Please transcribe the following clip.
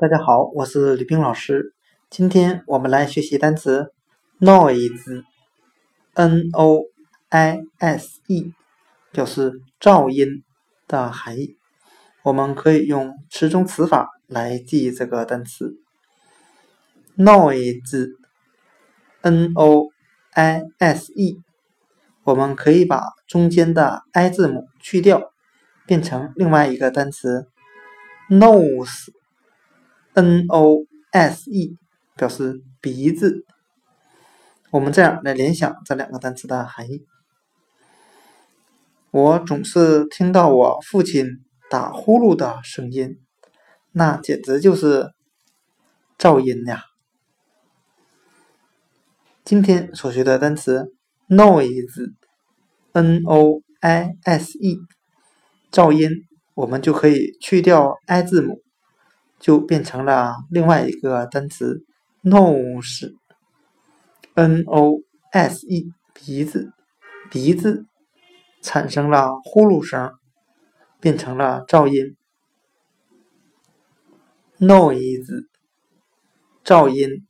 大家好，我是吕冰老师。今天我们来学习单词 noise，n-o-i-s-e，表示噪音的含义。我们可以用词中词法来记忆这个单词 noise，n-o-i-s-e。我们可以把中间的 i 字母去掉，变成另外一个单词 nose。N o s e 表示鼻子，我们这样来联想这两个单词的含义。我总是听到我父亲打呼噜的声音，那简直就是噪音呀！今天所学的单词 noise，n o i s e，噪音，我们就可以去掉 i 字母。就变成了另外一个单词 nose，n o s e 鼻子，鼻子产生了呼噜声，变成了噪音 noise，噪音。